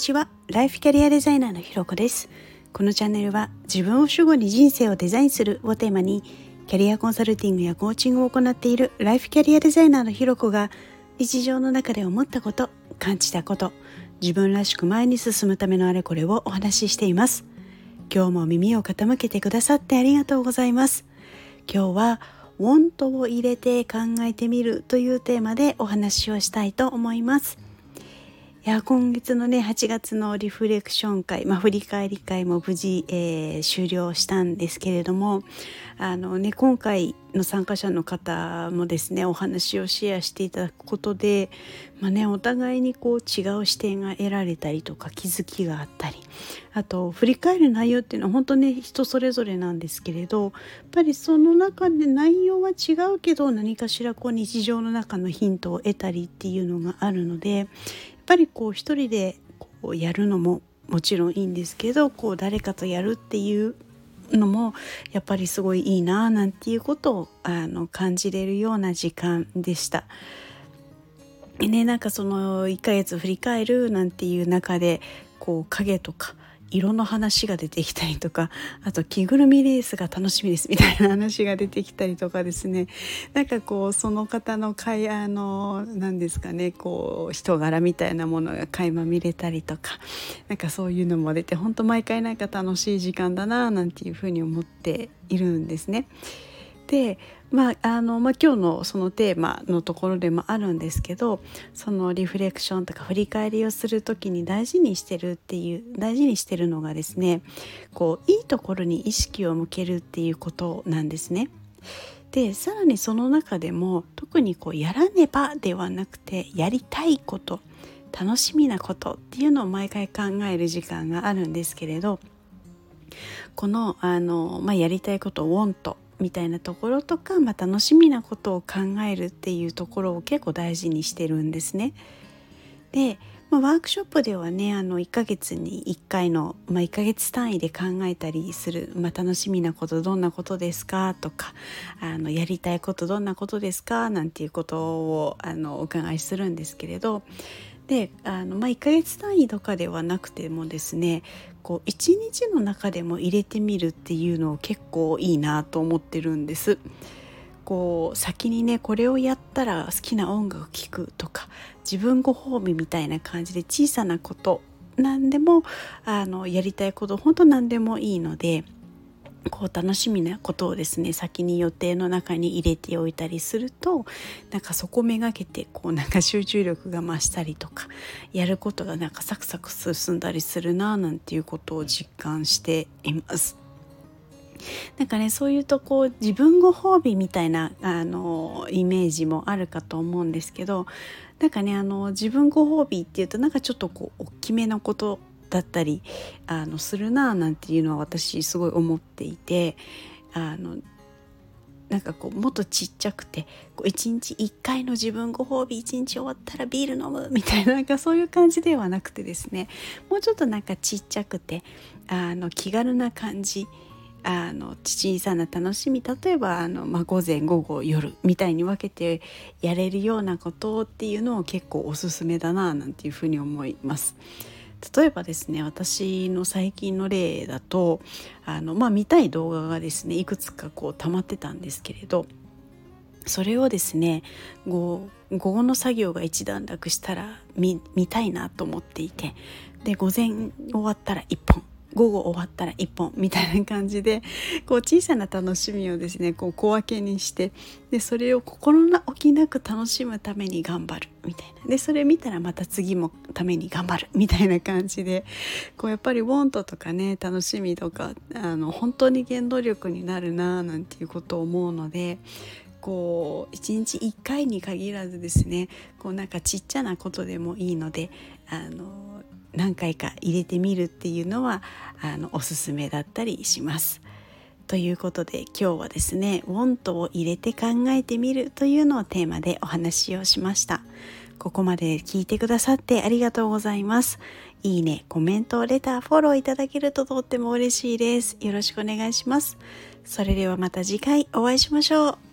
ちは。ライフキャリアデザイナーのひろこです。このチャンネルは自分を主語に人生をデザインするをテーマにキャリアコンサルティングやコーチングを行っているライフキャリアデザイナーのひろこが日常の中で思ったこと感じたこと自分らしく前に進むためのあれこれをお話ししています。今日も耳を傾けてくださってありがとうございます。今日はウォントを入れて考えてみるというテーマでお話をしたいと思います。や今月のね8月のリフレクション会、まあ、振り返り会も無事、えー、終了したんですけれどもあの、ね、今回の参加者の方もですねお話をシェアしていただくことで、まあね、お互いにこう違う視点が得られたりとか気づきがあったりあと振り返る内容っていうのは本当ね人それぞれなんですけれどやっぱりその中で内容は違うけど何かしらこう日常の中のヒントを得たりっていうのがあるのでやっぱりこう一人でこうやるのももちろんいいんですけどこう誰かとやるっていうのもやっぱりすごいいいななんていうことをあの感じれるような時間でした。でねなんかその1ヶ月振り返るなんていう中でこう影とか色の話が出てきたりとかあと着ぐるみレースが楽しみですみたいな話が出てきたりとかですねなんかこうその方の会あの何ですかねこう人柄みたいなものが垣間見れたりとかなんかそういうのも出て本当毎回なんか楽しい時間だななんていうふうに思っているんですね。でまああのまあ、今日のそのテーマのところでもあるんですけどそのリフレクションとか振り返りをする時に大事にしてるっていう大事にしてるのがですねこういいところに意識を向けるっていうことなんですね。でさらにその中でも特にこうやらねばではなくてやりたいこと楽しみなことっていうのを毎回考える時間があるんですけれどこのあの、まあ、やりたいことを「want」みたいなところとか、まあ、楽しみなことを考えるっていうところを結構大事にしてるんですね。で、まあ、ワークショップではねあの1ヶ月に1回の、まあ、1ヶ月単位で考えたりする、まあ、楽しみなことどんなことですかとかあのやりたいことどんなことですかなんていうことをあのお伺いするんですけれどであの、まあ、1ヶ月単位とかではなくてもですねこう1日の中でも入れてみるっていうのを結構いいなと思ってるんです。こう先にねこれをやったら好きな音楽聴くとか自分ご褒美みたいな感じで小さなこと何でもあのやりたいこと本当何でもいいのでこう楽しみなことをですね先に予定の中に入れておいたりするとなんかそこめがけてこうなんか集中力が増したりとかやることがなんかサクサク進んだりするななんていうことを実感しています。なんかねそういうとこう自分ご褒美みたいなあのイメージもあるかと思うんですけどなんかねあの自分ご褒美っていうとなんかちょっとこう大きめなことだったりあのするななんていうのは私すごい思っていてあのなんかこうもっとちっちゃくてこう1日1回の自分ご褒美1日終わったらビール飲むみたいななんかそういう感じではなくてですねもうちょっとなんかちっちゃくてあの気軽な感じあの小さな楽しみ例えばあの、まあ、午前午後夜みたいに分けてやれるようなことっていうのを結構おすすめだななんていうふうに思います。例えばですね私の最近の例だとあの、まあ、見たい動画がですねいくつかこう溜まってたんですけれどそれをですね午後の作業が一段落したら見たいなと思っていてで午前終わったら1本午後終わったら1本みたいな感じでこう小さな楽しみをですねこう小分けにしてでそれを心置きなく楽しむために頑張るみたいな。でそれ見たらまた次もために頑張るみたいな感じでこうやっぱりウォントとかね楽しみとかあの本当に原動力になるななんていうことを思うのでこう一日1回に限らずですねこうなんかちっちゃなことでもいいのであの何回か入れてみるっていうのはあのおすすめだったりします。ということで今日はですね「ウォントを入れて考えてみる」というのをテーマでお話をしました。ここまで聞いてくださってありがとうございます。いいね、コメント、レター、フォローいただけるととっても嬉しいです。よろしくお願いします。それではまた次回お会いしましょう。